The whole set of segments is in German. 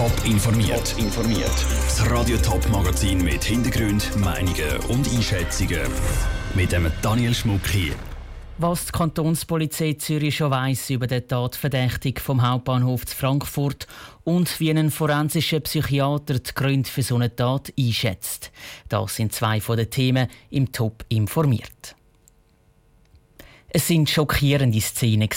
Top informiert. informiert. Das Radio Top Magazin mit Hintergrund, Meinungen und Einschätzungen mit dem Daniel Schmuck hier. Was die Kantonspolizei Zürich schon weiss über den Tatverdächtigen vom Hauptbahnhof zu Frankfurt und wie ein forensischer Psychiater die Gründe für so eine Tat einschätzt. Das sind zwei von den Themen im Top informiert. Es sind schockierende Szenen.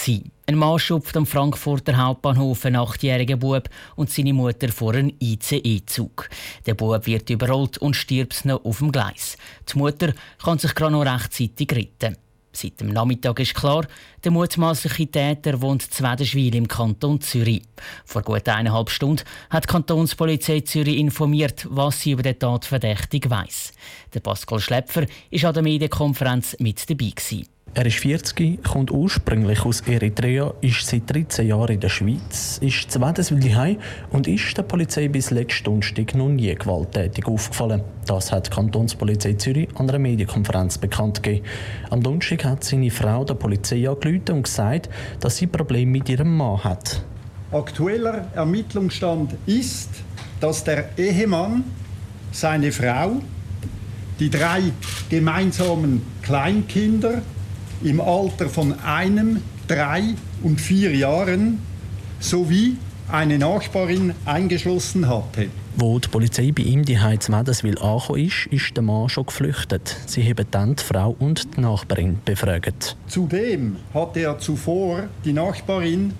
Ein Mann schupft am Frankfurter Hauptbahnhof einen achtjährigen Bub und seine Mutter vor einem ICE-Zug. Der Bub wird überrollt und stirbt noch auf dem Gleis. Die Mutter kann sich gerade noch rechtzeitig retten. Seit dem Nachmittag ist klar, der mutmaßliche Täter wohnt Zwedenschwil im Kanton Zürich. Vor gut eineinhalb Stunden hat die Kantonspolizei Zürich informiert, was sie über den Tatverdächtigen weiss. Der Pascal Schläpfer war an der Medienkonferenz mit dabei. Gewesen. Er ist 40, kommt ursprünglich aus Eritrea, ist seit 13 Jahren in der Schweiz, ist zweites heim und ist der Polizei bis letzten Donnerstag noch nie gewalttätig aufgefallen. Das hat die Kantonspolizei Zürich an einer Medienkonferenz bekannt gegeben. Am Donnerstag hat seine Frau der Polizei angerufen und gesagt, dass sie Probleme mit ihrem Mann hat. Aktueller Ermittlungsstand ist, dass der Ehemann seine Frau, die drei gemeinsamen Kleinkinder im Alter von einem, drei und vier Jahren sowie eine Nachbarin eingeschlossen hatte. Wo die Polizei bei ihm die Heiz Mädenswil angekommen ist, ist der Mann schon geflüchtet. Sie haben dann die Frau und die Nachbarin befragt. Zudem hatte er zuvor die Nachbarin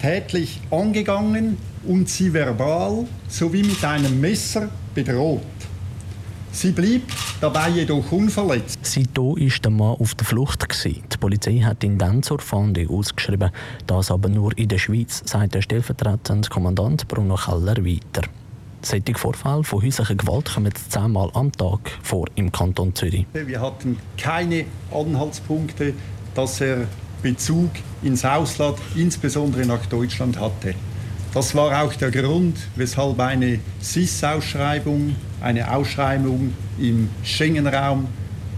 tätlich angegangen und sie verbal sowie mit einem Messer bedroht. Sie blieb dabei jedoch unverletzt. Seitdem ist der Mann auf der Flucht. Die Polizei hat ihn dann zur Fahndung ausgeschrieben. Das aber nur in der Schweiz, sagt der stellvertretende Kommandant Bruno Keller weiter. Solche Vorfälle von häuslicher Gewalt kommen zehnmal am Tag vor im Kanton Zürich. Wir hatten keine Anhaltspunkte, dass er Bezug ins Ausland, insbesondere nach Deutschland hatte. Das war auch der Grund, weshalb eine SIS-Ausschreibung, eine Ausschreibung im Schengen-Raum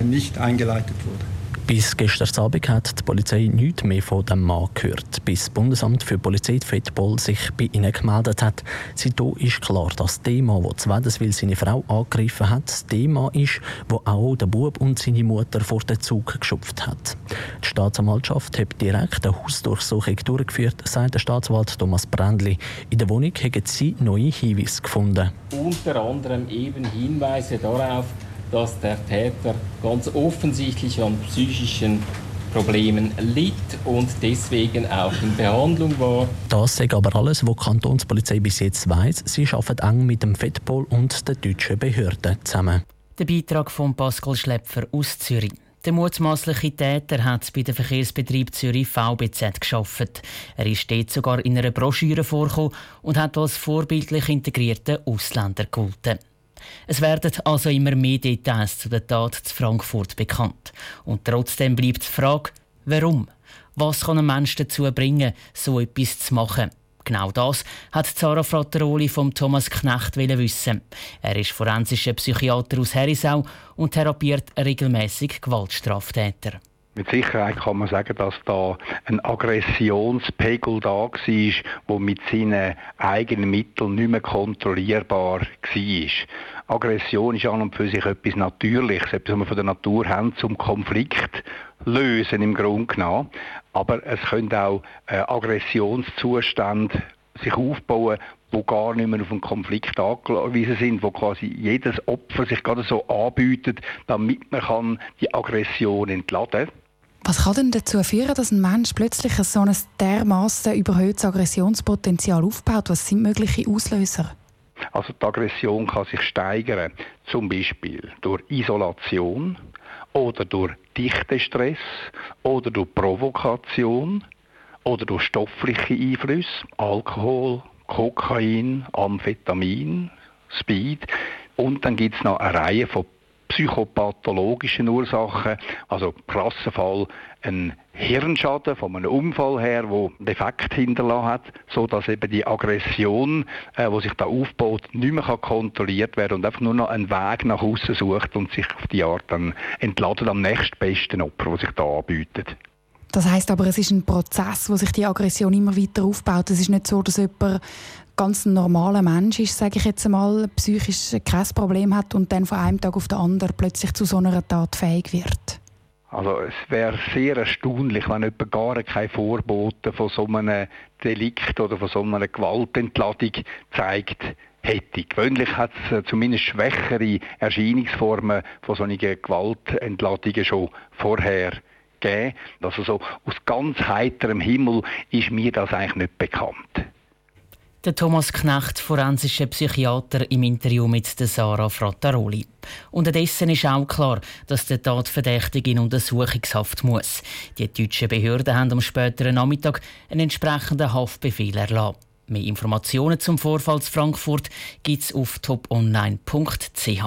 nicht eingeleitet wurde. Bis gestern Abend hat die Polizei nichts mehr von dem Mann gehört, bis das Bundesamt für Polizei Fettball sich bei ihnen gemeldet hat. Seitdem ist klar, dass der Mann, der Zwedeswil seine Frau angegriffen hat, der Mann ist, der auch der Bub und seine Mutter vor den Zug geschupft hat. Die Staatsanwaltschaft hat direkt eine Hausdurchsuchung durchgeführt, sagt der Staatsanwalt Thomas Brändli. In der Wohnung haben sie neue Hinweise gefunden. Unter anderem eben Hinweise darauf, dass der Täter ganz offensichtlich an psychischen Problemen litt und deswegen auch in Behandlung war. Das ist aber alles, was die Kantonspolizei bis jetzt weiß. Sie arbeitet eng mit dem FEDPOL und den deutschen Behörden zusammen. Der Beitrag von Pascal Schlepfer aus Zürich. Der mutmaßliche Täter hat bei dem Verkehrsbetrieb Zürich VBZ geschafft. Er ist dort sogar in einer Broschüre vorgekommen und hat als vorbildlich integrierter Ausländer gehalten. Es werden also immer mehr Details zu der Tat zu Frankfurt bekannt. Und trotzdem bleibt die Frage, warum? Was kann ein Mensch dazu bringen, so etwas zu machen? Genau das hat Zara Frattaroli vom Thomas Knecht wissen. Er ist forensischer Psychiater aus Herisau und therapiert regelmäßig Gewaltstraftäter. Mit Sicherheit kann man sagen, dass da ein Aggressionspegel da war, der mit seinen eigenen Mitteln nicht mehr kontrollierbar war. Aggression ist an und für sich etwas Natürliches, etwas, was wir von der Natur haben, zum Konflikt lösen im Grunde genommen. Aber es können auch äh, Aggressionszustände sich aufbauen, wo gar nicht mehr auf einen Konflikt angewiesen sind, wo quasi jedes Opfer sich gerade so anbietet, damit man kann die Aggression entladen kann. Was kann denn dazu führen, dass ein Mensch plötzlich so ein dermaßen überhöhtes Aggressionspotenzial aufbaut? Was sind mögliche Auslöser? Also die Aggression kann sich steigern, zum Beispiel durch Isolation oder durch Dichtestress oder durch Provokation oder durch stoffliche Einflüsse, Alkohol, Kokain, Amphetamin, Speed. Und dann gibt es noch eine Reihe von psychopathologischen Ursachen, also krasser Fall ein Hirnschaden von einem Unfall her, wo Defekt hinterlassen hat, so dass eben die Aggression, äh, wo sich da aufbaut, nicht mehr kontrolliert werden und einfach nur noch einen Weg nach außen sucht und sich auf die Art dann entladet am nächstbesten Opfer, wo sich da anbietet. Das heißt aber, es ist ein Prozess, wo sich die Aggression immer weiter aufbaut. Es ist nicht so, dass jemand ganz normaler Mensch ist, sage ich jetzt einmal, psychisch kein Problem hat und dann von einem Tag auf den anderen plötzlich zu so einer Tat fähig wird. Also es wäre sehr erstaunlich, wenn jemand gar keine Vorbote von so einem Delikt oder von so einer Gewaltentladung zeigt hätte. Gewöhnlich hat es äh, zumindest schwächere Erscheinungsformen von solchen Gewaltentladungen schon vorher gegeben. Also so aus ganz heiterem Himmel ist mir das eigentlich nicht bekannt. Der Thomas Knecht, forensischer Psychiater, im Interview mit Sarah Frattaroli. Unterdessen ist auch klar, dass der Tatverdächtige in Untersuchungshaft muss. Die deutschen Behörden haben am späteren Nachmittag einen entsprechenden Haftbefehl erlassen. Mehr Informationen zum Vorfall zu Frankfurt es auf toponline.ch.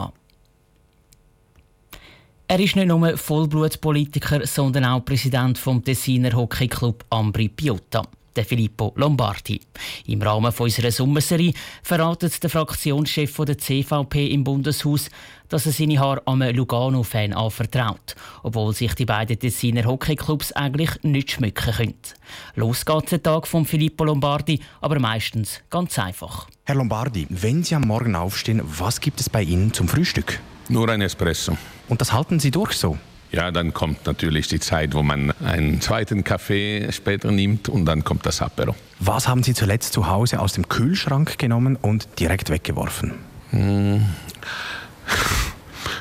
Er ist nicht nur Vollblutpolitiker, sondern auch Präsident vom Tessiner Hockeyclub Ambri Piotta der Filippo Lombardi. Im Rahmen unserer Sommerserie verratet der Fraktionschef der CVP im Bundeshaus, dass er seine Haare einem Lugano-Fan anvertraut, obwohl sich die beiden Tessiner Hockeyclubs eigentlich nicht schmücken können. Los geht's den Tag von Filippo Lombardi, aber meistens ganz einfach. Herr Lombardi, wenn Sie am Morgen aufstehen, was gibt es bei Ihnen zum Frühstück? Nur ein Espresso. Und das halten Sie durch so? Ja, dann kommt natürlich die Zeit, wo man einen zweiten Kaffee später nimmt und dann kommt das Apero. Was haben Sie zuletzt zu Hause aus dem Kühlschrank genommen und direkt weggeworfen? Hm.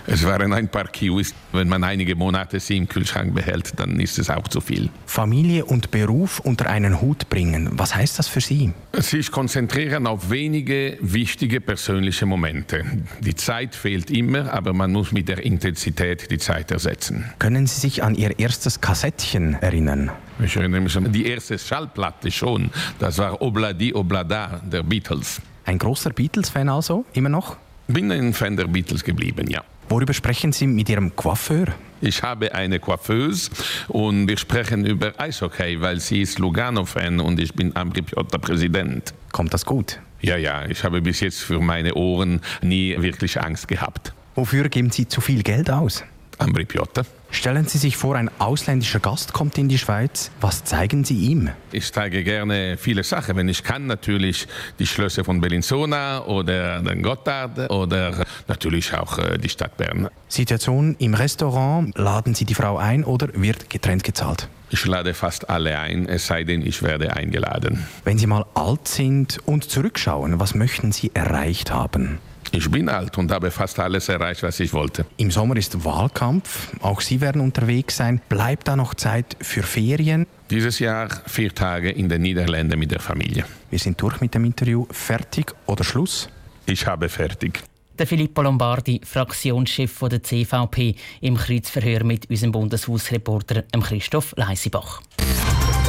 Es waren ein paar Kiwis. Wenn man einige Monate sie im Kühlschrank behält, dann ist es auch zu viel. Familie und Beruf unter einen Hut bringen. Was heißt das für Sie? Sich konzentrieren auf wenige wichtige persönliche Momente. Die Zeit fehlt immer, aber man muss mit der Intensität die Zeit ersetzen. Können Sie sich an Ihr erstes Kassettchen erinnern? Ich erinnere mich an die erste Schallplatte schon. Das war Obladi Oblada der Beatles. Ein großer Beatles-Fan also, immer noch? Bin ein Fan der Beatles geblieben, ja. Worüber sprechen Sie mit Ihrem Coiffeur? Ich habe eine Coiffeuse und wir sprechen über Eishockey, weil sie ist Lugano-Fan und ich bin Ambripiotta Präsident. Kommt das gut? Ja, ja, ich habe bis jetzt für meine Ohren nie wirklich Angst gehabt. Wofür geben Sie zu viel Geld aus? Ambripiotta. Stellen Sie sich vor, ein ausländischer Gast kommt in die Schweiz. Was zeigen Sie ihm? Ich zeige gerne viele Sachen. Wenn ich kann, natürlich die Schlösser von Bellinzona oder den Gotthard oder natürlich auch äh, die Stadt Bern. Situation im Restaurant. Laden Sie die Frau ein oder wird getrennt gezahlt? Ich lade fast alle ein, es sei denn, ich werde eingeladen. Wenn Sie mal alt sind und zurückschauen, was möchten Sie erreicht haben? Ich bin alt und habe fast alles erreicht, was ich wollte. Im Sommer ist Wahlkampf. Auch Sie werden unterwegs sein. Bleibt da noch Zeit für Ferien? Dieses Jahr vier Tage in den Niederlanden mit der Familie. Wir sind durch mit dem Interview. Fertig oder Schluss? Ich habe fertig. Der Filippo Lombardi, Fraktionschef der CVP, im Kreuzverhör mit unserem Bundeshausreporter Christoph Leisibach.